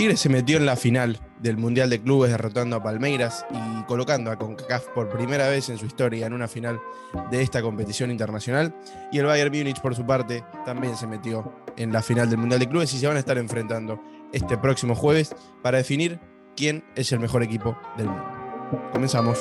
Tigre se metió en la final del Mundial de Clubes derrotando a Palmeiras y colocando a CONCACAF por primera vez en su historia en una final de esta competición internacional. Y el Bayern Múnich, por su parte, también se metió en la final del Mundial de Clubes y se van a estar enfrentando este próximo jueves para definir quién es el mejor equipo del mundo. Comenzamos.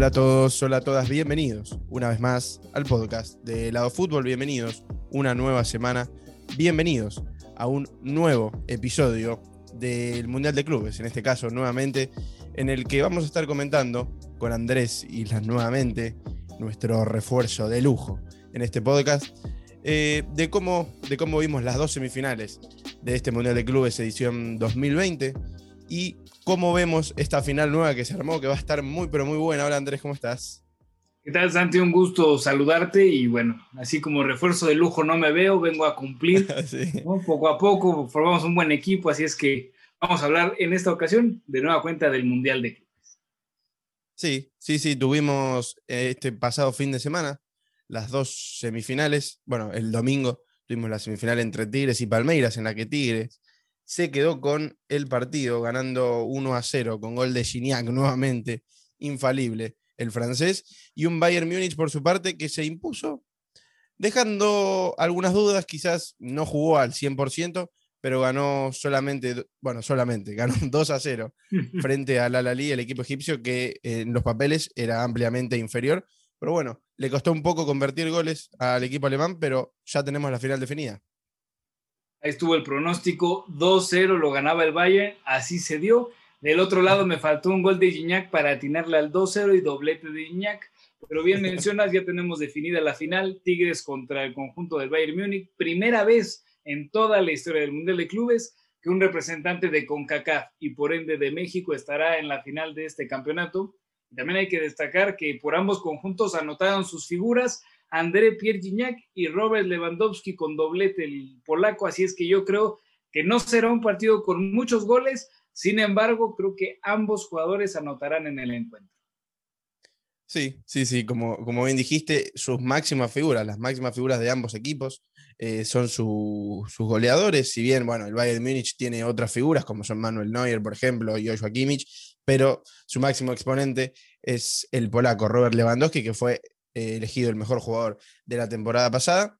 Hola a todos, hola a todas, bienvenidos una vez más al podcast de Lado Fútbol, bienvenidos una nueva semana, bienvenidos a un nuevo episodio del Mundial de Clubes, en este caso nuevamente, en el que vamos a estar comentando con Andrés Islas nuevamente nuestro refuerzo de lujo en este podcast, eh, de, cómo, de cómo vimos las dos semifinales de este Mundial de Clubes edición 2020 y cómo vemos esta final nueva que se armó, que va a estar muy, pero muy buena. Hola Andrés, ¿cómo estás? ¿Qué tal, Santi? Un gusto saludarte y bueno, así como refuerzo de lujo no me veo, vengo a cumplir. Poco a poco formamos un buen equipo, así es que vamos a hablar en esta ocasión de nueva cuenta del Mundial de Clubes. Sí, sí, sí, tuvimos eh, este pasado fin de semana las dos semifinales. Bueno, el domingo tuvimos la semifinal entre Tigres y Palmeiras, en la que Tigres se quedó con el partido ganando 1 a 0 con gol de Gignac nuevamente, infalible el francés, y un Bayern Múnich por su parte que se impuso, dejando algunas dudas, quizás no jugó al 100%, pero ganó solamente, bueno, solamente, ganó 2 a 0 frente al Al el equipo egipcio que en los papeles era ampliamente inferior, pero bueno, le costó un poco convertir goles al equipo alemán, pero ya tenemos la final definida. Ahí estuvo el pronóstico, 2-0 lo ganaba el Bayern, así se dio. Del otro lado me faltó un gol de Gignac para atinarle al 2-0 y doblete de Gignac. Pero bien mencionas, ya tenemos definida la final, Tigres contra el conjunto del Bayern Múnich. Primera vez en toda la historia del Mundial de Clubes que un representante de CONCACAF y por ende de México estará en la final de este campeonato. También hay que destacar que por ambos conjuntos anotaron sus figuras André Pierre y Robert Lewandowski con doblete el polaco, así es que yo creo que no será un partido con muchos goles, sin embargo, creo que ambos jugadores anotarán en el encuentro. Sí, sí, sí, como, como bien dijiste, sus máximas figuras, las máximas figuras de ambos equipos eh, son sus goleadores, si bien, bueno, el Bayern Múnich tiene otras figuras como son Manuel Neuer, por ejemplo, y Joshua Kimmich, pero su máximo exponente es el polaco Robert Lewandowski, que fue eh, elegido el mejor jugador de la temporada pasada.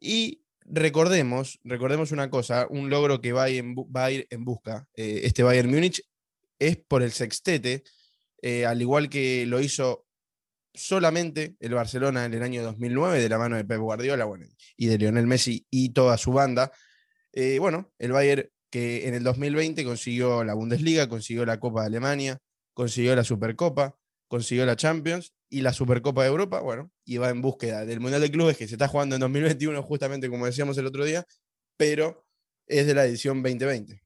Y recordemos, recordemos una cosa, un logro que va a ir en, busca eh, este Bayern Múnich es por el sextete, eh, al igual que lo hizo solamente el Barcelona en el año 2009 de la mano de Pep Guardiola y de Lionel Messi y toda su banda. bueno, el Bayern que en el 2020 consiguió la Bundesliga, consiguió la Copa de Alemania, consiguió la Supercopa, consiguió la Champions y la Supercopa de Europa, bueno, y va en búsqueda del Mundial de Clubes que se está jugando en 2021, justamente como decíamos el otro día, pero es de la edición 2020.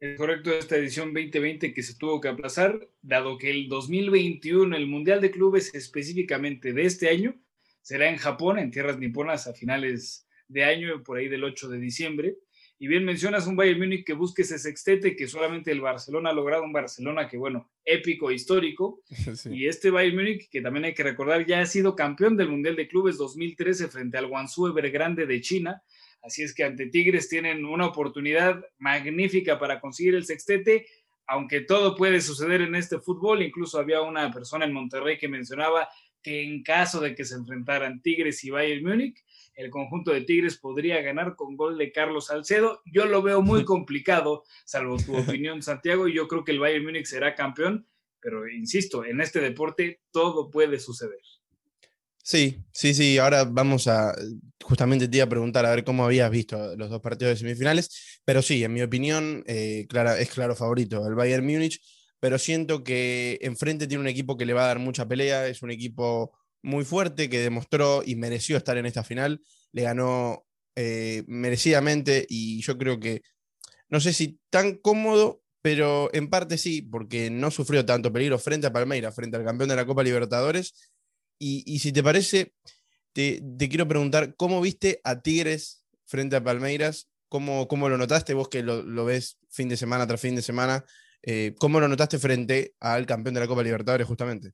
Es correcto, esta edición 2020 que se tuvo que aplazar, dado que el 2021, el Mundial de Clubes específicamente de este año, será en Japón, en tierras niponas, a finales de año, por ahí del 8 de diciembre. Y bien mencionas un Bayern Múnich que busque ese sextete que solamente el Barcelona ha logrado, un Barcelona que, bueno, épico, histórico. Y este Bayern Múnich, que también hay que recordar, ya ha sido campeón del Mundial de Clubes 2013 frente al Guangzhou Evergrande de China. Así es que ante Tigres tienen una oportunidad magnífica para conseguir el sextete, aunque todo puede suceder en este fútbol. Incluso había una persona en Monterrey que mencionaba que en caso de que se enfrentaran Tigres y Bayern Múnich, el conjunto de Tigres podría ganar con gol de Carlos Salcedo. Yo lo veo muy complicado, salvo tu opinión, Santiago, y yo creo que el Bayern Múnich será campeón, pero insisto, en este deporte todo puede suceder. Sí, sí, sí. Ahora vamos a, justamente te iba a preguntar a ver cómo habías visto los dos partidos de semifinales, pero sí, en mi opinión, eh, es claro favorito el Bayern Múnich, pero siento que enfrente tiene un equipo que le va a dar mucha pelea, es un equipo muy fuerte que demostró y mereció estar en esta final. Le ganó eh, merecidamente y yo creo que, no sé si tan cómodo, pero en parte sí, porque no sufrió tanto peligro frente a Palmeiras, frente al campeón de la Copa Libertadores. Y, si te parece, te, quiero preguntar, ¿cómo viste a Tigres frente a Palmeiras? ¿Cómo, cómo lo notaste vos que lo, ves fin de semana tras fin de semana? Eh, ¿Cómo lo notaste frente al campeón de la Copa Libertadores justamente?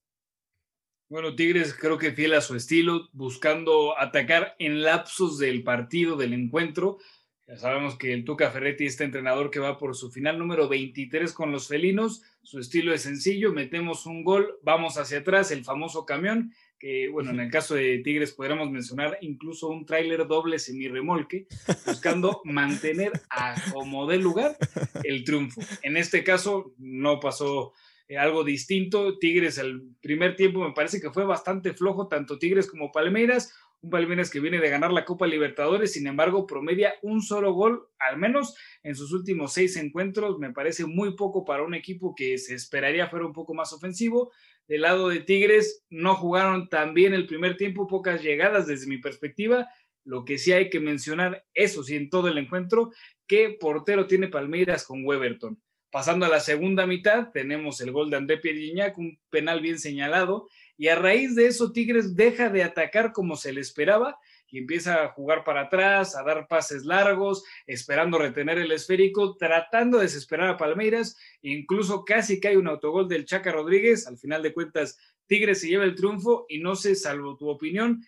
Bueno, Tigres creo que fiel a su estilo, buscando atacar en lapsos del partido, del encuentro. Ya sabemos que el Tuca Ferretti, este entrenador que va por su final número 23 con los felinos, su estilo es sencillo, metemos un gol, vamos hacia atrás, el famoso camión, que bueno, en el caso de Tigres podríamos mencionar incluso un tráiler doble semi-remolque, buscando mantener a como de lugar el triunfo. En este caso no pasó eh, algo distinto. Tigres el primer tiempo me parece que fue bastante flojo, tanto Tigres como Palmeiras. Un Palmeiras que viene de ganar la Copa Libertadores, sin embargo, promedia un solo gol, al menos en sus últimos seis encuentros. Me parece muy poco para un equipo que se esperaría fuera un poco más ofensivo. Del lado de Tigres, no jugaron tan bien el primer tiempo, pocas llegadas desde mi perspectiva. Lo que sí hay que mencionar, eso sí, en todo el encuentro, qué portero tiene Palmeiras con Weberton. Pasando a la segunda mitad, tenemos el gol de André Pierre un penal bien señalado, y a raíz de eso Tigres deja de atacar como se le esperaba y empieza a jugar para atrás, a dar pases largos, esperando retener el esférico, tratando de desesperar a Palmeiras, incluso casi hay un autogol del Chaca Rodríguez, al final de cuentas Tigres se lleva el triunfo y no sé, salvo tu opinión,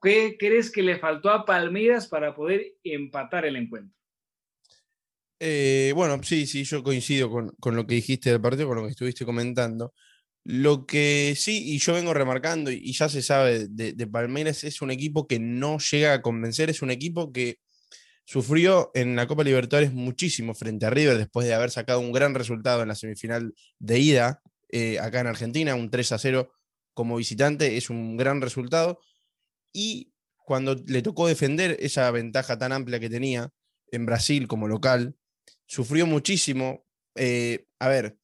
¿qué crees que le faltó a Palmeiras para poder empatar el encuentro? Eh, bueno, sí, sí, yo coincido con, lo que dijiste del partido, con lo que estuviste comentando. Lo que sí, y yo vengo remarcando, y, ya se sabe de, Palmeiras, es un equipo que no llega a convencer, es un equipo que sufrió en la Copa Libertadores muchísimo frente a River después de haber sacado un gran resultado en la semifinal de ida eh, acá en Argentina, un 3 a 0 como visitante, es un gran resultado. Y cuando le tocó defender esa ventaja tan amplia que tenía en Brasil como local, sufrió muchísimo. Eh, a ver,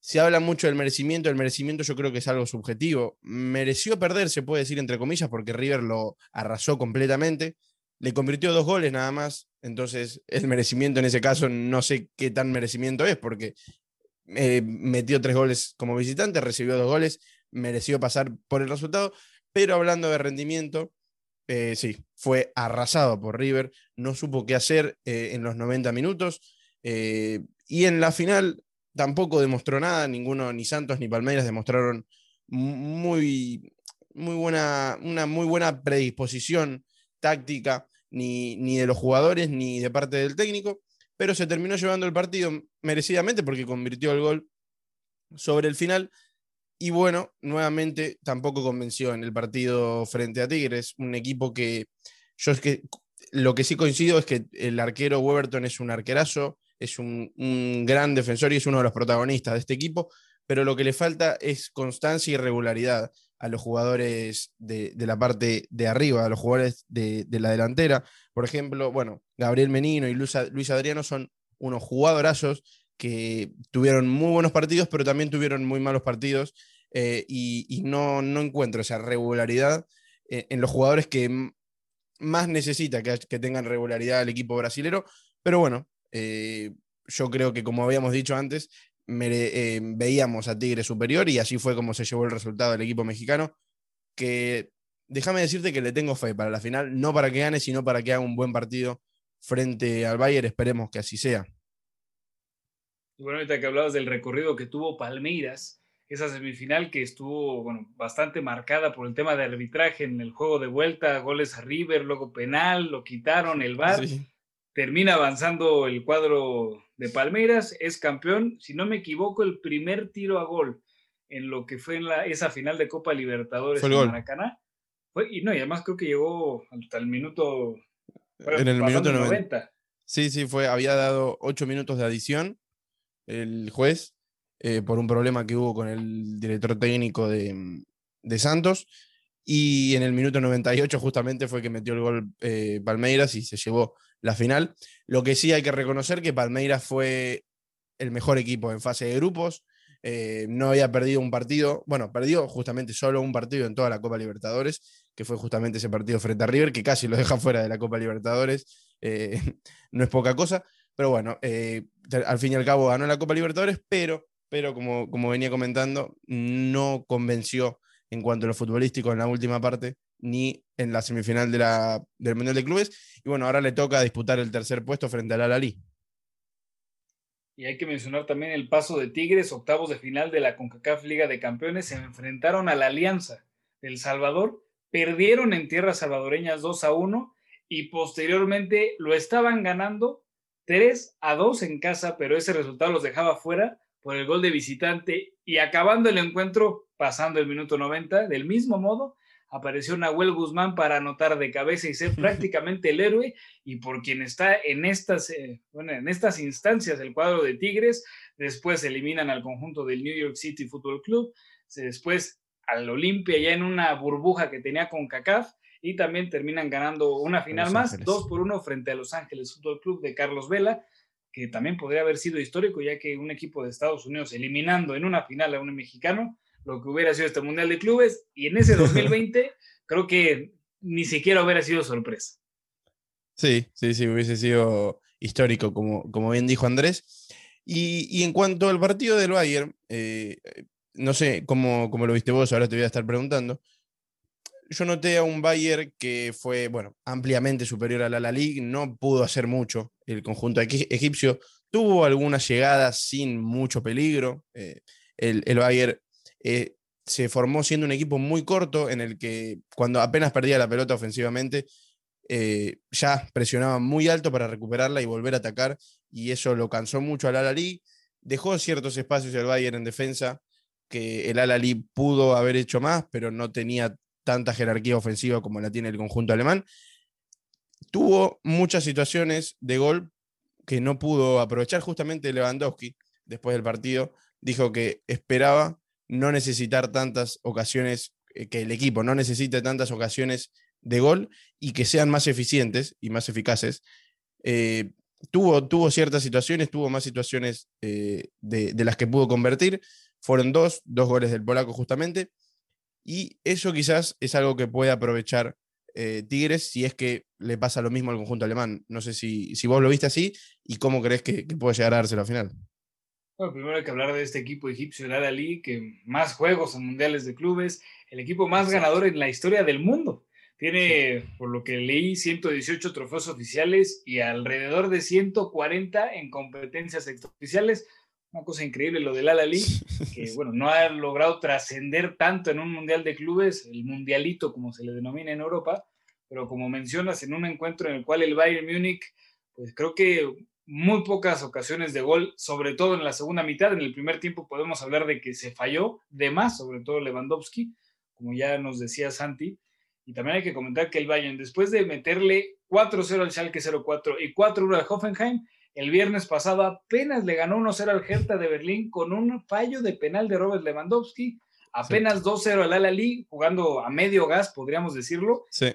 se habla mucho del merecimiento, el merecimiento yo creo que es algo subjetivo. Mereció perder, se puede decir entre comillas, porque River lo arrasó completamente. Le convirtió dos goles nada más, entonces el merecimiento en ese caso no sé qué tan merecimiento es, porque eh, metió tres goles como visitante, recibió dos goles, mereció pasar por el resultado, pero hablando de rendimiento, eh, sí, fue arrasado por River, no supo qué hacer en los 90 minutos eh, y en la final tampoco demostró nada, ninguno, ni Santos ni Palmeiras demostraron muy, muy buena, una muy buena predisposición táctica, ni, ni de los jugadores ni de parte del técnico, pero se terminó llevando el partido merecidamente porque convirtió el gol sobre el final. Y bueno, nuevamente tampoco convenció en el partido frente a Tigres, un equipo que yo es que lo que sí coincido es que el arquero Weberton es un arquerazo, es un, gran defensor y es uno de los protagonistas de este equipo, pero lo que le falta es constancia y regularidad a los jugadores de, la parte de arriba, a los jugadores de, la delantera. Por ejemplo, bueno, Gabriel Menino y Luis, Adriano son unos jugadorazos que tuvieron muy buenos partidos, pero también tuvieron muy malos partidos eh, y, no, no, encuentro esa regularidad eh, en los jugadores que más necesita que, que tengan regularidad el equipo brasilero. Pero bueno, eh, yo creo que, como habíamos dicho antes, eh, veíamos a Tigre superior y así fue como se llevó el resultado del equipo mexicano. Que déjame decirte que le tengo fe para la final, no para que gane, sino para que haga un buen partido frente al Bayern. Esperemos que así sea. Bueno, ahorita que hablabas del recorrido que tuvo Palmeiras, esa semifinal que estuvo bueno, bastante marcada por el tema de arbitraje en el juego de vuelta, goles a River, luego penal, lo quitaron, el VAR termina avanzando el cuadro de Palmeiras, es campeón, si no me equivoco, el primer tiro a gol en lo que fue en la, esa final de Copa Libertadores en Maracaná. y no, y además creo que llegó hasta el minuto. en el minuto 90. Sí, sí, fue, había dado ocho minutos de adición el juez eh, por un problema que hubo con el director técnico de, de Santos. Y en el minuto 98 justamente fue que metió el gol eh, Palmeiras y se llevó la final. Lo que sí hay que reconocer que Palmeiras fue el mejor equipo en fase de grupos. Eh, no había perdido un partido, bueno, perdió justamente solo un partido en toda la Copa Libertadores, que fue justamente ese partido frente a River, que casi lo deja fuera de la Copa Libertadores. Eh, no es poca cosa, pero bueno, al fin y al cabo ganó la Copa Libertadores, pero, pero como, como venía comentando, no convenció en cuanto a lo futbolístico en la última parte, ni en la semifinal de la, del Mundial de Clubes. Y bueno, ahora le toca disputar el tercer puesto frente al Al-Ali. Y hay que mencionar también el paso de Tigres, octavos de final de la CONCACAF Liga de Campeones, se enfrentaron a la Alianza. del Salvador, perdieron en tierras salvadoreñas 2 a 1 y posteriormente lo estaban ganando 3 a 2 en casa, pero ese resultado los dejaba fuera por el gol de visitante y acabando el encuentro, pasando el minuto 90, del mismo modo, apareció Nahuel Guzmán para anotar de cabeza y ser prácticamente el héroe y por quien está en estas, eh, en estas instancias el cuadro de Tigres, después eliminan al conjunto del New York City Football Club, después al Olimpia ya en una burbuja que tenía con CACAF y también terminan ganando una final más, dos por uno frente a Los Ángeles Football Club de Carlos Vela, que también podría haber sido histórico, ya que un equipo de Estados Unidos eliminando en una final a un mexicano, lo que hubiera sido este Mundial de Clubes, y en ese 2020 creo que ni siquiera hubiera sido sorpresa. Sí, sí, sí, hubiese sido histórico, como, como bien dijo Andrés. Y, en cuanto al partido del Bayern, eh, no sé cómo, cómo, lo viste vos, ahora te voy a estar preguntando. Yo noté a un Bayern que fue, bueno, ampliamente superior al la League, no pudo hacer mucho el conjunto egipcio, tuvo algunas llegadas sin mucho peligro. Eh, el, el, Bayern eh, se formó siendo un equipo muy corto en el que cuando apenas perdía la pelota ofensivamente, eh, ya presionaba muy alto para recuperarla y volver a atacar, y eso lo cansó mucho al Al-Ali. Dejó ciertos espacios el Bayern en defensa que el Al-Ali pudo haber hecho más, pero no tenía tanta jerarquía ofensiva como la tiene el conjunto alemán. Tuvo muchas situaciones de gol que no pudo aprovechar justamente Lewandowski después del partido. Dijo que esperaba no necesitar tantas ocasiones, eh, que el equipo no necesite tantas ocasiones de gol y que sean más eficientes y más eficaces. Eh, tuvo, tuvo ciertas situaciones, tuvo más situaciones eh, de, las que pudo convertir. Fueron dos, dos goles del polaco justamente. Y eso quizás es algo que puede aprovechar Tigres si es que le pasa lo mismo al conjunto alemán. No sé si, si vos lo viste así y cómo crees que, puede llegar a darse la final. Bueno, primero hay que hablar de este equipo egipcio, el Al-Ali, que más juegos en mundiales de clubes, el equipo más ganador en la historia del mundo. Tiene, por lo que leí, 118 trofeos oficiales y alrededor de 140 en competencias extraoficiales. Una cosa increíble lo del Al-Ali, que bueno, no ha logrado trascender tanto en un mundial de clubes, el mundialito como se le denomina en Europa, pero como mencionas, en un encuentro en el cual el Bayern Múnich, pues creo que muy pocas ocasiones de gol, sobre todo en la segunda mitad. En el primer tiempo podemos hablar de que se falló de más, sobre todo Lewandowski, como ya nos decía Santi. Y también hay que comentar que el Bayern, después de meterle 4-0 al Schalke 04 y 4-1 al Hoffenheim, el viernes pasado apenas le ganó 1-0 al Hertha de Berlín con un fallo de penal de Robert Lewandowski. Apenas 2-0 al Al-Ali, jugando a medio gas, podríamos decirlo. Sí.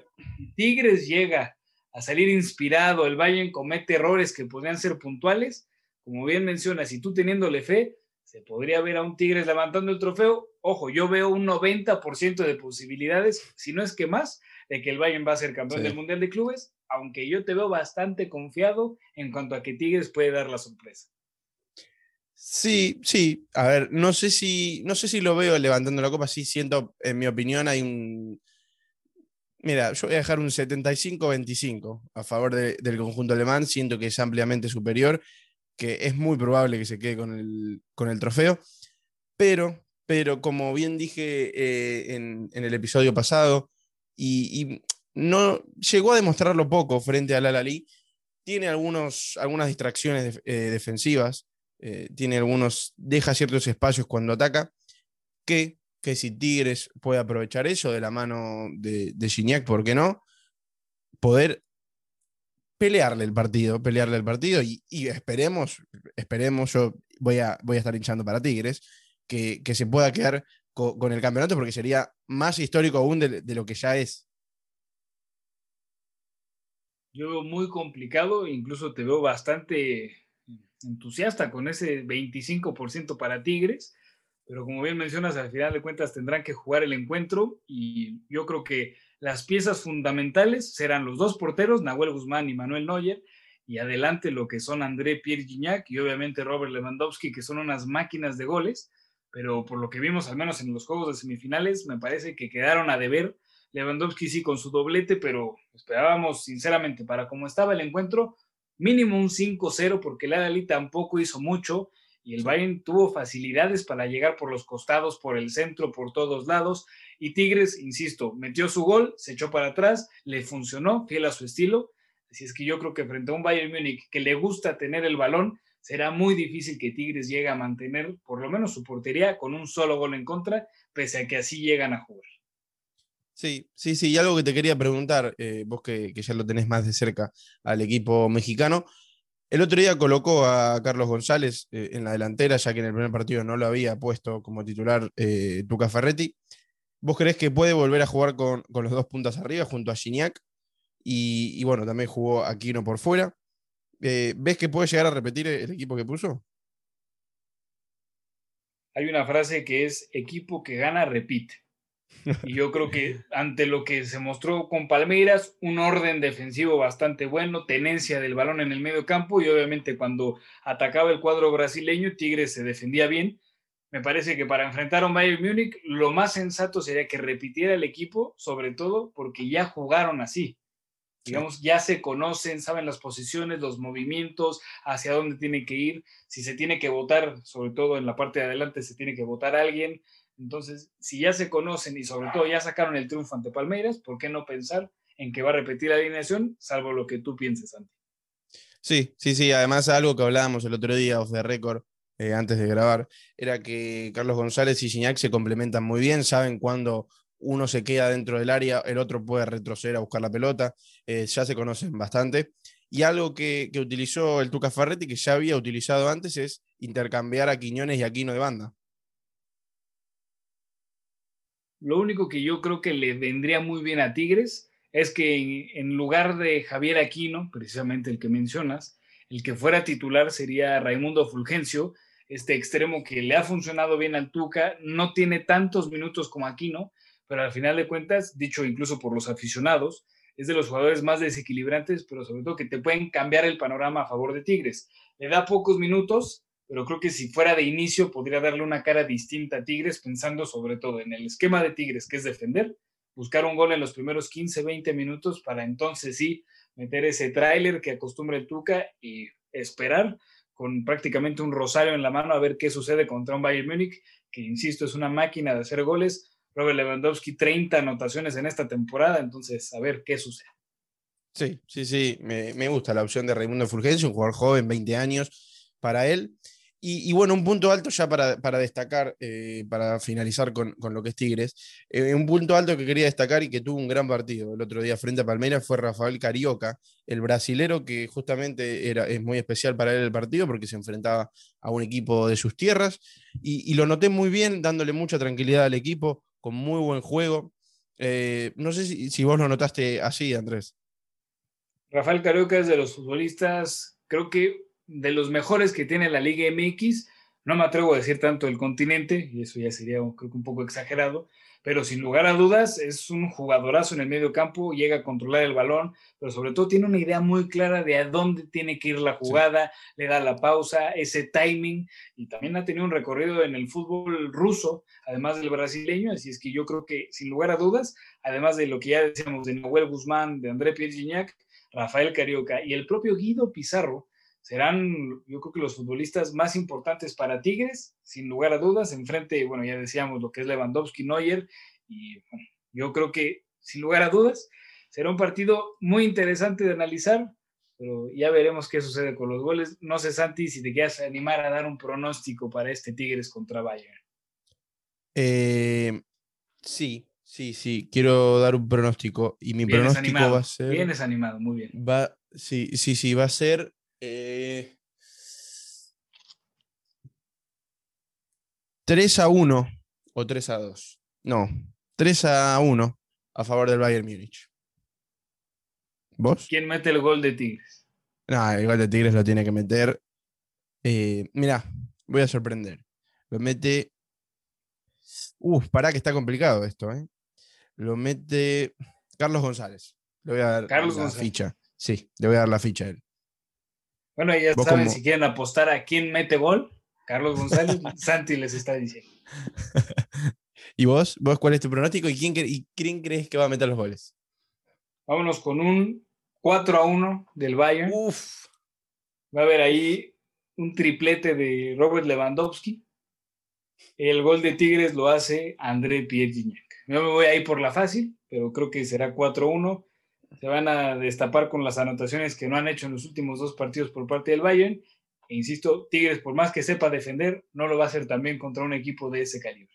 Tigres llega a salir inspirado, el Bayern comete errores que podrían ser puntuales. Como bien menciona, si tú teniéndole fe, se podría ver a un Tigres levantando el trofeo. Ojo, yo veo un 90% de posibilidades, si no es que más, de que el Bayern va a ser campeón del Mundial de Clubes aunque yo te veo bastante confiado en cuanto a que Tigres puede dar la sorpresa. Sí, sí. A ver, no sé si, no sé si lo veo levantando la copa. Sí, siento, en mi opinión, hay un. Mira, yo voy a dejar un 75-25 a favor del conjunto alemán. Siento que es ampliamente superior, que es muy probable que se quede con el, con el trofeo. Pero, pero como bien dije eh, en, el episodio pasado, y, no llegó a demostrarlo poco frente al Al-Ali. Tiene algunos, algunas distracciones eh, defensivas, eh, tiene algunos, deja ciertos espacios cuando ataca, que, que si Tigres puede aprovechar eso de la mano de, de Gignac, ¿por qué no? Poder pelearle el partido, pelearle el partido y, esperemos, esperemos, yo voy a, voy a estar hinchando para Tigres, que, se pueda quedar con, el campeonato porque sería más histórico aún de lo que ya es. yo veo muy complicado, incluso te veo bastante entusiasta con ese 25% para Tigres, pero como bien mencionas, al final de cuentas tendrán que jugar el encuentro y yo creo que las piezas fundamentales serán los dos porteros, Nahuel Guzmán y Manuel Neuer, y adelante lo que son André Pierre Gignac y obviamente Robert Lewandowski, que son unas máquinas de goles, pero por lo que vimos al menos en los juegos de semifinales, me parece que quedaron a deber. Lewandowski sí con su doblete, pero esperábamos sinceramente para cómo estaba el encuentro, mínimo un 5-0 porque el Adalí tampoco hizo mucho y el Bayern tuvo facilidades para llegar por los costados, por el centro, por todos lados Y Tigres, insisto, metió su gol, se echó para atrás, le funcionó, fiel a su estilo. Así es que yo creo que frente a un Bayern Múnich que le gusta tener el balón, será muy difícil que Tigres llegue a mantener por lo menos su portería con un solo gol en contra, pese a que así llegan a jugar. Sí, sí, sí, y algo que te quería preguntar, eh, vos que, que, ya lo tenés más de cerca al equipo mexicano, el otro día colocó a Carlos González eh, en la delantera, ya que en el primer partido no lo había puesto como titular eh, Tuca Ferretti. ¿Vos creés que puede volver a jugar con, los dos puntas arriba junto a Gignac? Y, bueno, también jugó Aquino por fuera. Eh, ¿Ves que puede llegar a repetir el equipo que puso? Hay una frase que es equipo que gana, repite. Y yo creo que ante lo que se mostró con Palmeiras, un orden defensivo bastante bueno, tenencia del balón en el medio campo y obviamente cuando atacaba el cuadro brasileño, Tigres se defendía bien. Me parece que para enfrentar a un Bayern Múnich, lo más sensato sería que repitiera el equipo, sobre todo porque ya jugaron así. Digamos, ya se conocen, saben las posiciones, los movimientos, hacia dónde tiene que ir. Si se tiene que votar, sobre todo en la parte de adelante, se tiene que votar a alguien entonces, si ya se conocen y sobre todo ya sacaron el triunfo ante Palmeiras, ¿por qué no pensar en que va a repetir la alineación, salvo lo que tú pienses, Santi? Sí, sí, sí. Además, algo que hablábamos el otro día, off the record, eh, antes de grabar, era que Carlos González y Gignac se complementan muy bien, saben cuándo uno se queda dentro del área, el otro puede retroceder a buscar la pelota, eh, ya se conocen bastante. Y algo que, que, utilizó el Tuca Ferretti, que ya había utilizado antes, es intercambiar a Quiñones y Aquino de banda. Lo único que yo creo que le vendría muy bien a Tigres es que en, lugar de Javier Aquino, precisamente el que mencionas, el que fuera titular sería Raimundo Fulgencio, este extremo que le ha funcionado bien al Tuca, no tiene tantos minutos como Aquino, pero al final de cuentas, dicho incluso por los aficionados, es de los jugadores más desequilibrantes, pero sobre todo que te pueden cambiar el panorama a favor de Tigres. Le da pocos minutos, pero creo que si fuera de inicio podría darle una cara distinta a Tigres, pensando sobre todo en el esquema de Tigres, que es defender, buscar un gol en los primeros 15, 20 minutos para entonces sí meter ese tráiler que acostumbra el Tuca y esperar con prácticamente un rosario en la mano a ver qué sucede contra un Bayern Múnich, que insisto es una máquina de hacer goles. Robert Lewandowski 30 anotaciones en esta temporada, entonces a ver qué sucede. Sí, sí, sí, me, me gusta la opción de Raimundo Fulgencio, un jugador joven, 20 años para él. Y, bueno, un punto alto ya para, destacar, eh, para finalizar con, lo que es Tigres, eh, un punto alto que quería destacar y que tuvo un gran partido el otro día frente a Palmeiras fue Rafael Carioca, el brasilero que justamente era, es muy especial para él el partido porque se enfrentaba a un equipo de sus tierras y, lo noté muy bien, dándole mucha tranquilidad al equipo, con muy buen juego. Eh, no sé si, si vos lo notaste así, Andrés. Rafael Carioca es de los futbolistas, creo que de los mejores que tiene la Liga MX. No me atrevo a decir tanto el continente, y eso ya sería creo que un poco exagerado, pero sin lugar a dudas es un jugadorazo en el medio campo, llega a controlar el balón, pero sobre todo tiene una idea muy clara de a dónde tiene que ir la jugada, le da la pausa, ese timing, y también ha tenido un recorrido en el fútbol ruso, además del brasileño, así es que yo creo que sin lugar a dudas, además de lo que ya decíamos de Nahuel Guzmán, de André Pierre Gignac, Rafael Carioca y el propio Guido Pizarro, serán, yo creo que los futbolistas más importantes para Tigres, sin lugar a dudas, enfrente, bueno, ya decíamos lo que es Lewandowski, Neuer, y yo creo que, sin lugar a dudas, será un partido muy interesante de analizar, pero ya veremos qué sucede con los goles. No sé, Santi, si te quieres animar a dar un pronóstico para este Tigres contra Bayern. Eh, sí, sí, sí, quiero dar un pronóstico, y mi pronóstico va a ser... Vienes animado, muy bien. Va, sí, sí, sí, va a ser 3 eh, a 1 o 3 a 2. No, 3 a 1 a favor del Bayern Múnich. ¿Vos? ¿Quién mete el gol de Tigres? No, el gol de Tigres lo tiene que meter. Eh, mira, voy a sorprender. Lo mete. Uf, pará que está complicado esto, ¿eh? Lo mete Carlos González. Le voy a dar la ficha. Sí, le voy a dar la ficha a él. Bueno, ya saben, si quieren apostar a quién mete gol, Carlos González, Santi les está diciendo. ¿Y vos? ¿Vos cuál es tu pronóstico y quién, y quién crees que va a meter los goles? Vámonos con un 4 a 1 del Bayern. Uf. Va a haber ahí un triplete de Robert Lewandowski. El gol de Tigres lo hace André Pierre Gignac. Yo me voy a ir por la fácil, pero creo que será 4-1. Se van a destapar con las anotaciones que no han hecho en los últimos dos partidos por parte del Bayern. E insisto, Tigres, por más que sepa defender, no lo va a hacer también contra un equipo de ese calibre.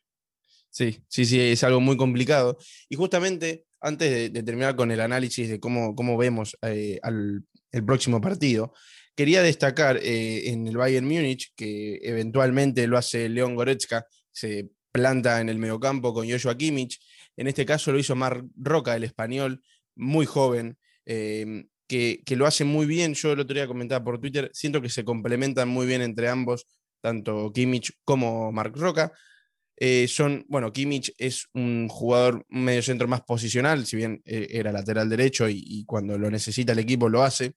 Sí, sí, sí, es algo muy complicado. Y justamente antes de, terminar con el análisis de cómo, cómo vemos eh, al, el próximo partido, quería destacar eh, en el Bayern Múnich, que eventualmente lo hace León Goretzka, se planta en el mediocampo con Joshua Kimmich. En este caso lo hizo Mar Roca, el español, muy joven, em, que, que, lo hace muy bien. Yo el otro día comentaba por Twitter, siento que se complementan muy bien entre ambos, tanto Kimmich como Marc Roca. Eh, son, bueno, Kimmich es un jugador medio centro más posicional, si bien eh, era lateral derecho y, cuando lo necesita el equipo lo hace.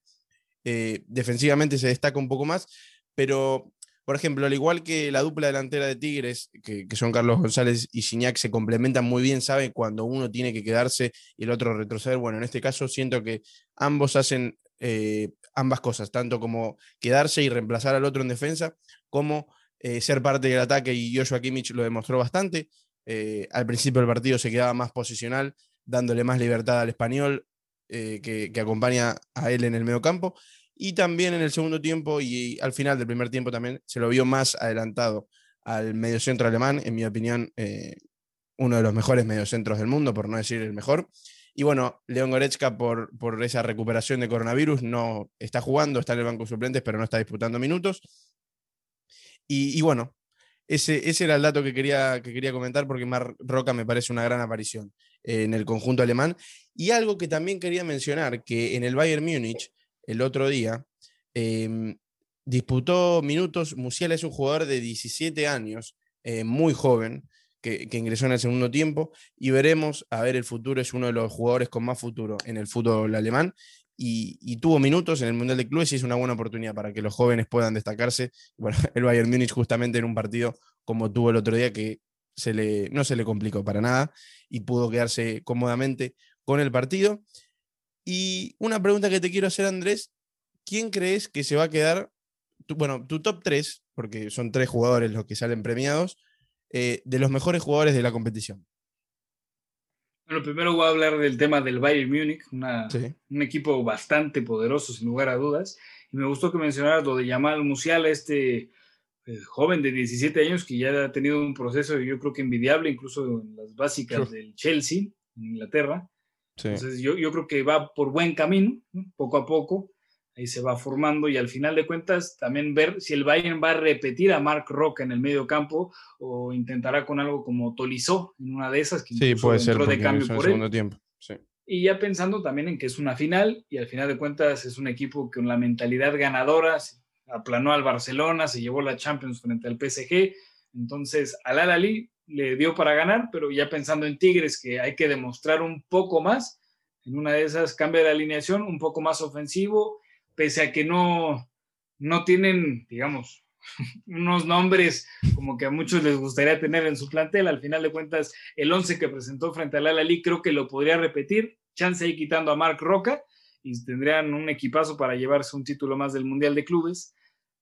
Eh, defensivamente se destaca un poco más, pero, por ejemplo, al igual que la dupla delantera de Tigres, que, son Carlos González y Gignac, se complementan muy bien, saben cuando uno tiene que quedarse y el otro retroceder. Bueno, en este caso siento que ambos hacen ambas cosas, tanto como quedarse y reemplazar al otro en defensa, como eh, ser parte del ataque y Joshua Kimmich lo demostró bastante. Eh, al principio del partido se quedaba más posicional, dándole más libertad al español eh, que, acompaña a él en el medio campo. Y también en el segundo tiempo y al final del primer tiempo también se lo vio más adelantado al mediocentro alemán, en mi opinión, uno de los mejores mediocentros del mundo, por no decir el mejor. Y bueno, León Goretzka por, por esa recuperación de coronavirus no está jugando, está en el banco de suplentes, pero no está disputando minutos. Y, bueno, ese, ese, era el dato que quería, que quería comentar porque Mar Roca me parece una gran aparición en el conjunto alemán. Y algo que también quería mencionar, que en el Bayern Múnich, el otro día, em, disputó minutos. Musiala es un jugador de 17 años, eh, muy joven, que, ingresó en el segundo tiempo. Y veremos, a ver, el futuro es uno de los jugadores con más futuro en el fútbol alemán y, tuvo minutos en el Mundial de Clubes y es una buena oportunidad para que los jóvenes puedan destacarse. Bueno, el Bayern Múnich justamente en un partido como tuvo el otro día que se le, no se le complicó para nada y pudo quedarse cómodamente con el partido. Y una pregunta que te quiero hacer, Andrés, ¿quién crees que se va a quedar, bueno, tu top 3, porque son tres jugadores los que salen premiados, eh, de los mejores jugadores de la competición? Bueno, primero voy a hablar del tema del Bayern Múnich, un equipo bastante poderoso, sin lugar a dudas. Y me gustó que mencionaras lo de Yamal Musiala, este eh, joven de 17 años que ya ha tenido un proceso, yo creo que envidiable, incluso en las básicas del Chelsea, en Inglaterra. Entonces, yo, yo, creo que va por buen camino, poco a poco ahí se va formando y al final de cuentas también ver si el Bayern va a repetir a Mark Roca en el medio campo o intentará con algo como Tolizó en una de esas que sí, puede ser de cambio por segundo tiempo. Y ya pensando también en que es una final y al final de cuentas es un equipo con la mentalidad ganadora aplanó al Barcelona, se llevó la Champions frente al PSG, entonces al Alali le dio para ganar, pero ya pensando en Tigres que hay que demostrar un poco más, en una de esas cambia de alineación, un poco más ofensivo pese a que no, no tienen, digamos, unos nombres como que a muchos les gustaría tener en su plantel. Al final de cuentas, el 11 que presentó frente al Al creo que lo podría repetir. Chance ahí quitando a Mark Roca y tendrían un equipazo para llevarse un título más del Mundial de Clubes.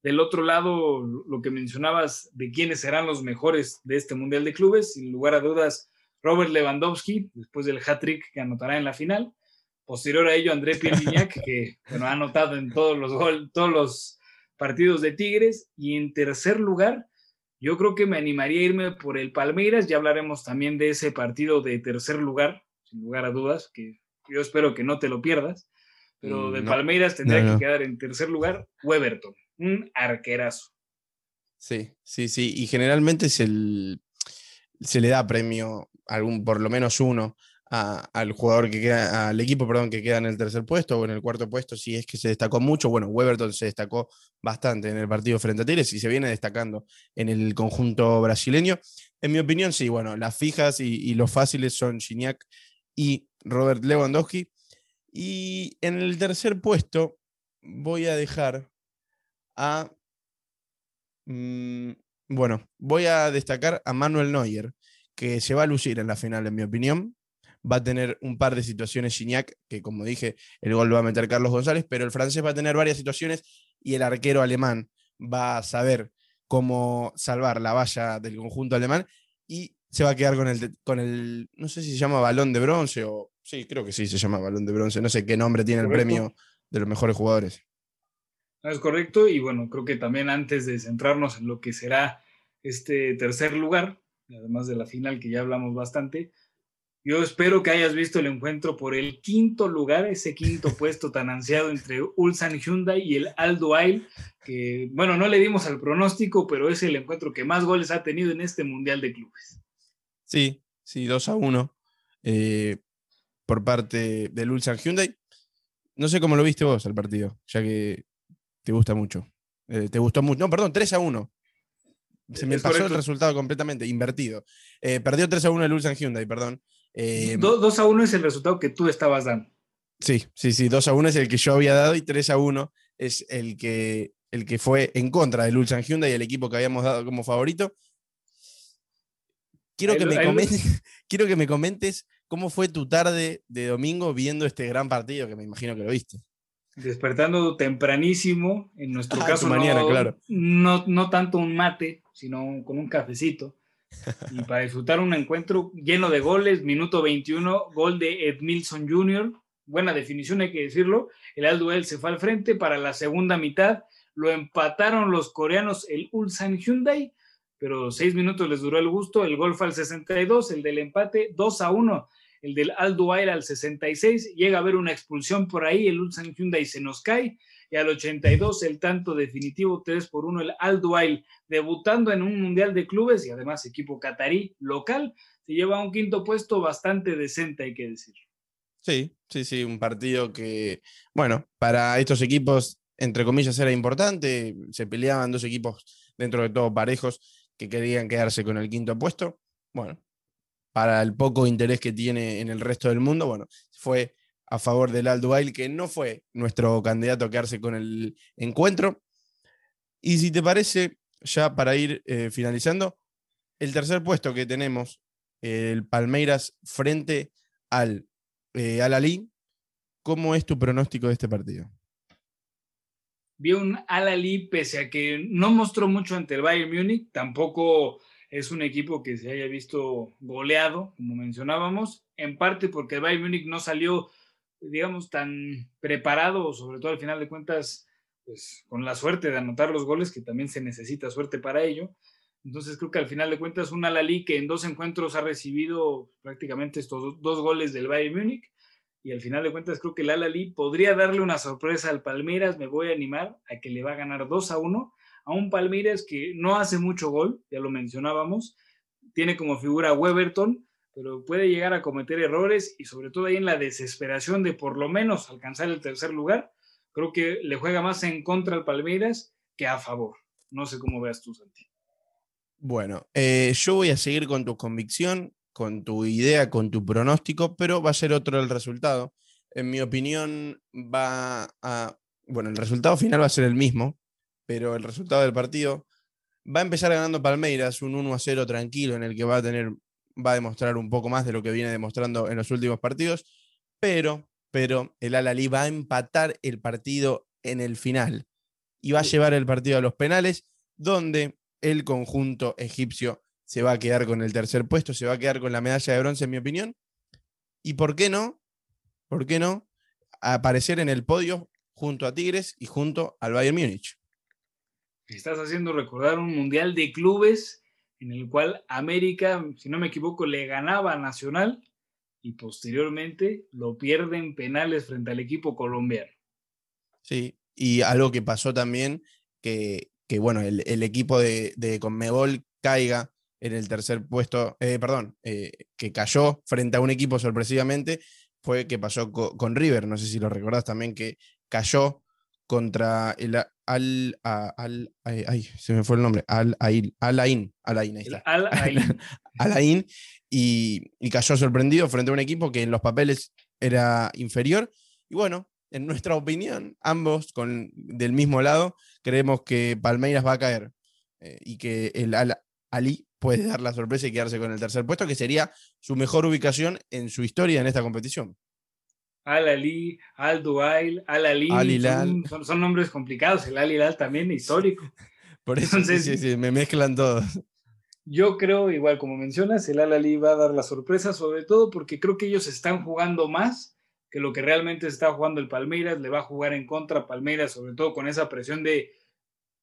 Del otro lado, lo que mencionabas de quiénes serán los mejores de este Mundial de Clubes, sin lugar a dudas, Robert Lewandowski, después del hat-trick que anotará en la final. Posterior a ello, André Pierre que bueno, ha anotado en todos los, todos los partidos de Tigres. Y en tercer lugar, yo creo que me animaría a irme por el Palmeiras. Ya hablaremos también de ese partido de tercer lugar, sin lugar a dudas, que yo espero que no te lo pierdas. Pero mm, de Palmeiras tendría que quedar en tercer lugar Weberton, un arquerazo. Sí, sí, sí. Y generalmente se le da premio, algún, por lo menos uno, al jugador que queda, al equipo, perdón, que queda en el tercer puesto o en el cuarto puesto, si es que se destacó mucho. Bueno, Weberton se destacó bastante en el partido frente a Tigres y se viene destacando en el conjunto brasileño. En mi opinión, sí, bueno, las fijas y, los fáciles son Gignac y Robert Lewandowski. Y en el tercer puesto voy a dejar a. Mm, bueno, voy a destacar a Manuel Neuer, que se va a lucir en la final, en mi opinión va a tener un par de situaciones Gignac, que como dije, el gol lo va a meter Carlos González, pero el francés va a tener varias situaciones y el arquero alemán va a saber cómo salvar la valla del conjunto alemán. Y se va a quedar con el, con el, no sé si se llama balón de bronce o, sí, creo que sí se llama balón de bronce, no sé qué nombre tiene el premio de los mejores jugadores. Es correcto, y bueno, creo que también antes de centrarnos en lo que será este tercer lugar, además de la final que ya hablamos bastante, yo espero que hayas visto el encuentro por el quinto lugar, ese quinto puesto tan ansiado entre Ulsan Hyundai y el Aldo Ail, que bueno, no le dimos al pronóstico, pero es el encuentro que más goles ha tenido en este Mundial de Clubes. Sí, sí, 2 a 1 eh, por parte del Ulsan Hyundai. No sé cómo lo viste vos al partido, ya que te gusta mucho. Eh, te gustó mucho. No, perdón, 3 a 1. Se me pasó el resultado completamente invertido. Eh, perdió 3 a 1 el Ulsan Hyundai, perdón. 2 eh, a 1 es el resultado que tú estabas dando. Sí, sí, sí. 2 a 1 es el que yo había dado y 3 a 1 es el que, el que fue en contra del Ulsan Hyundai, el equipo que habíamos dado como favorito. Quiero, que, me comentes, quiero que me comentes cómo fue tu tarde de domingo viendo este gran partido, que me imagino que lo viste. Despertando tempranísimo, en nuestro ah, caso no, claro. no, no tanto un mate, sino con un cafecito. Y para disfrutar un encuentro lleno de goles, minuto 21, gol de Edmilson Jr., buena definición hay que decirlo, el Alduel se fue al frente para la segunda mitad, lo empataron los coreanos el Ulsan Hyundai, pero seis minutos les duró el gusto, el gol fue al 62, el del empate 2 a 1, el del Alduel al 66, llega a haber una expulsión por ahí, el Ulsan Hyundai se nos cae, y al 82 el tanto definitivo 3 por 1 el Al Duail, debutando en un Mundial de Clubes y además equipo catarí local, se lleva un quinto puesto bastante decente, hay que decir. Sí, sí, sí, un partido que, bueno, para estos equipos, entre comillas, era importante, se peleaban dos equipos dentro de todo parejos que querían quedarse con el quinto puesto. Bueno, para el poco interés que tiene en el resto del mundo, bueno, fue a favor del Aldo que no fue nuestro candidato a quedarse con el encuentro. Y si te parece, ya para ir eh, finalizando, el tercer puesto que tenemos, el Palmeiras frente al, eh, al Ali, ¿cómo es tu pronóstico de este partido? Vi un Al-Ali, pese a que no mostró mucho ante el Bayern Múnich, tampoco es un equipo que se haya visto goleado, como mencionábamos, en parte porque el Bayern Múnich no salió digamos, tan preparado, sobre todo al final de cuentas, pues con la suerte de anotar los goles, que también se necesita suerte para ello. Entonces creo que al final de cuentas un Alali que en dos encuentros ha recibido prácticamente estos dos goles del Bayern Múnich y al final de cuentas creo que el Alali podría darle una sorpresa al Palmeiras, me voy a animar a que le va a ganar 2 a 1 a un Palmeiras que no hace mucho gol, ya lo mencionábamos, tiene como figura Weberton, pero puede llegar a cometer errores y sobre todo ahí en la desesperación de por lo menos alcanzar el tercer lugar, creo que le juega más en contra al Palmeiras que a favor. No sé cómo veas tú, Santi. Bueno, eh, yo voy a seguir con tu convicción, con tu idea, con tu pronóstico, pero va a ser otro el resultado. En mi opinión, va a. Bueno, el resultado final va a ser el mismo, pero el resultado del partido va a empezar ganando Palmeiras, un 1 a 0 tranquilo, en el que va a tener va a demostrar un poco más de lo que viene demostrando en los últimos partidos, pero, pero el Al-Ali va a empatar el partido en el final y va a llevar el partido a los penales, donde el conjunto egipcio se va a quedar con el tercer puesto, se va a quedar con la medalla de bronce, en mi opinión. ¿Y por qué no? ¿Por qué no? Aparecer en el podio junto a Tigres y junto al Bayern Múnich. Estás haciendo recordar un mundial de clubes en el cual América, si no me equivoco, le ganaba a Nacional y posteriormente lo pierde en penales frente al equipo colombiano. Sí, y algo que pasó también, que, que bueno, el, equipo de, de, Conmebol caiga en el tercer puesto, eh, perdón, eh, que cayó frente a un equipo sorpresivamente, fue que pasó con River, no sé si lo recordás también, que cayó contra el Al, al, ay, se me fue el nombre, Al Ain, Alain, Alain, ahí está. Al Alain, y, y cayó sorprendido frente a un equipo que en los papeles era inferior. Y bueno, en nuestra opinión, ambos con, del mismo lado, creemos que Palmeiras va a caer eh, y que el Al Ali puede dar la sorpresa y quedarse con el tercer puesto, que sería su mejor ubicación en su historia en esta competición. Al-Ali, Al-Duail, Al-Ali. son, nombres complicados. El Al-Hilal también histórico. Por eso sí, sí, me mezclan todos. Yo creo, igual como mencionas, el Alali va a dar la sorpresa, sobre todo porque creo que ellos están jugando más que lo que realmente está jugando el Palmeiras. Le va a jugar en contra Palmeiras, sobre todo con esa presión de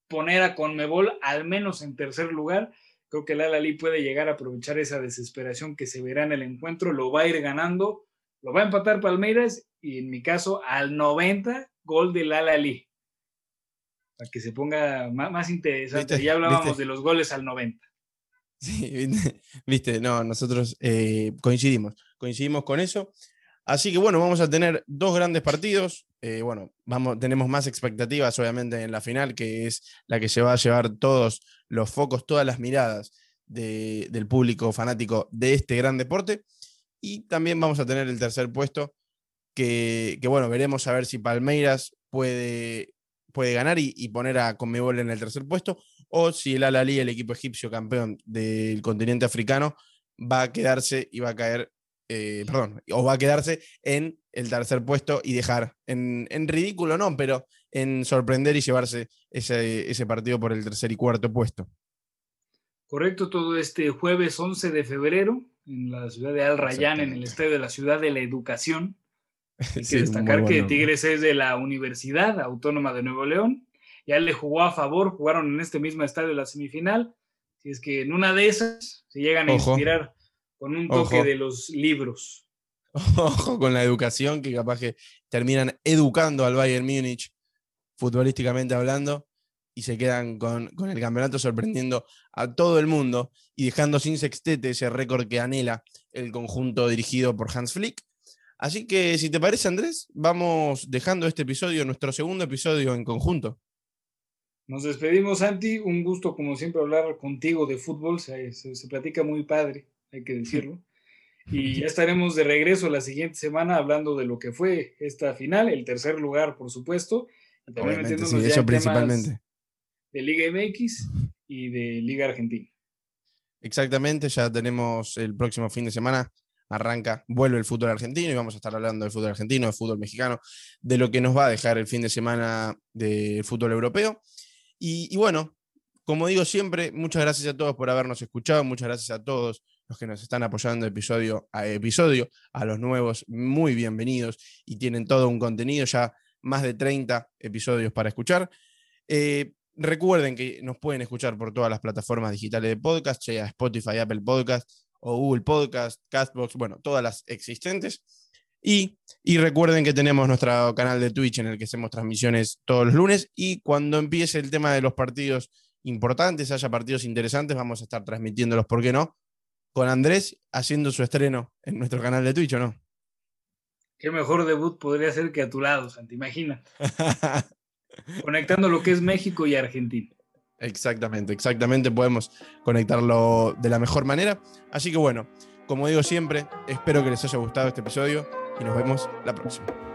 poner a Conmebol al menos en tercer lugar. Creo que el Alali puede llegar a aprovechar esa desesperación que se verá en el encuentro, lo va a ir ganando, lo va a empatar Palmeiras y en mi caso al 90 gol del Alali. Para que se ponga más, interesante. Ya hablábamos de los goles al 90. Sí, viste, no, nosotros eh, coincidimos, coincidimos con eso. Así que bueno, vamos a tener dos grandes partidos. Eh, bueno, vamos, tenemos más expectativas obviamente en la final, que es la que se va a llevar todos los focos, todas las miradas del público fanático de este gran deporte. Y también vamos a tener el tercer puesto, que, bueno, veremos a ver si Palmeiras puede, puede ganar y, poner a Conmebol en el tercer puesto, o si el Al-Ali, el equipo egipcio campeón del continente africano, va a quedarse y va a caer, eh, perdón, o va a quedarse en el tercer puesto y dejar en, ridículo, no, pero en sorprender y llevarse ese, ese partido por el tercer y cuarto puesto. Correcto, todo este jueves 11 de febrero en la ciudad de Al Rayyan, en el estadio de la Ciudad de la Educación. Hay que destacar que Tigres es de la Universidad Autónoma de Nuevo León ya le jugó a favor, jugaron en este mismo estadio la semifinal. Si es que en una de esas se llegan a inspirar con un toque de los libros. Ojo con la educación, que capaz que terminan educando al Bayern Múnich, futbolísticamente hablando, y se quedan con, con, el campeonato sorprendiendo a todo el mundo y dejando sin sextete ese récord que anhela el conjunto dirigido por Hans Flick. Así que, si te parece, Andrés, vamos dejando este episodio, nuestro segundo episodio en conjunto. Nos despedimos, Santi. Un gusto, como siempre, hablar contigo de fútbol. Se, se, platica muy padre, hay que decirlo. Y ya estaremos de regreso la siguiente semana hablando de lo que fue esta final, el tercer lugar, por supuesto. Y también ya eso principalmente. De Liga MX y de Liga Argentina. Exactamente, ya tenemos el próximo fin de semana arranca, vuelve el fútbol argentino y vamos a estar hablando del fútbol argentino, del fútbol mexicano, de lo que nos va a dejar el fin de semana del fútbol europeo. Y, bueno, como digo siempre, muchas gracias a todos por habernos escuchado, muchas gracias a todos los que nos están apoyando episodio a episodio, a los nuevos, muy bienvenidos y tienen todo un contenido, ya más de 30 episodios para escuchar. Eh, recuerden que nos pueden escuchar por todas las plataformas digitales de podcast, sea Spotify, Apple Podcast o Google Podcast, Castbox, bueno, todas las existentes. Y, recuerden que tenemos nuestro canal de Twitch en el que hacemos transmisiones todos los lunes y cuando empiece el tema de los partidos importantes, haya partidos interesantes, vamos a estar transmitiéndolos, ¿por qué no? Con Andrés haciendo su estreno en nuestro canal de Twitch, ¿o no? Qué mejor debut podría ser que a tu lado, Santi, imagina. Conectando lo que es México y Argentina. Exactamente, exactamente, podemos conectarlo de la mejor manera. Así que bueno, como digo siempre, espero que les haya gustado este episodio y nos vemos la próxima.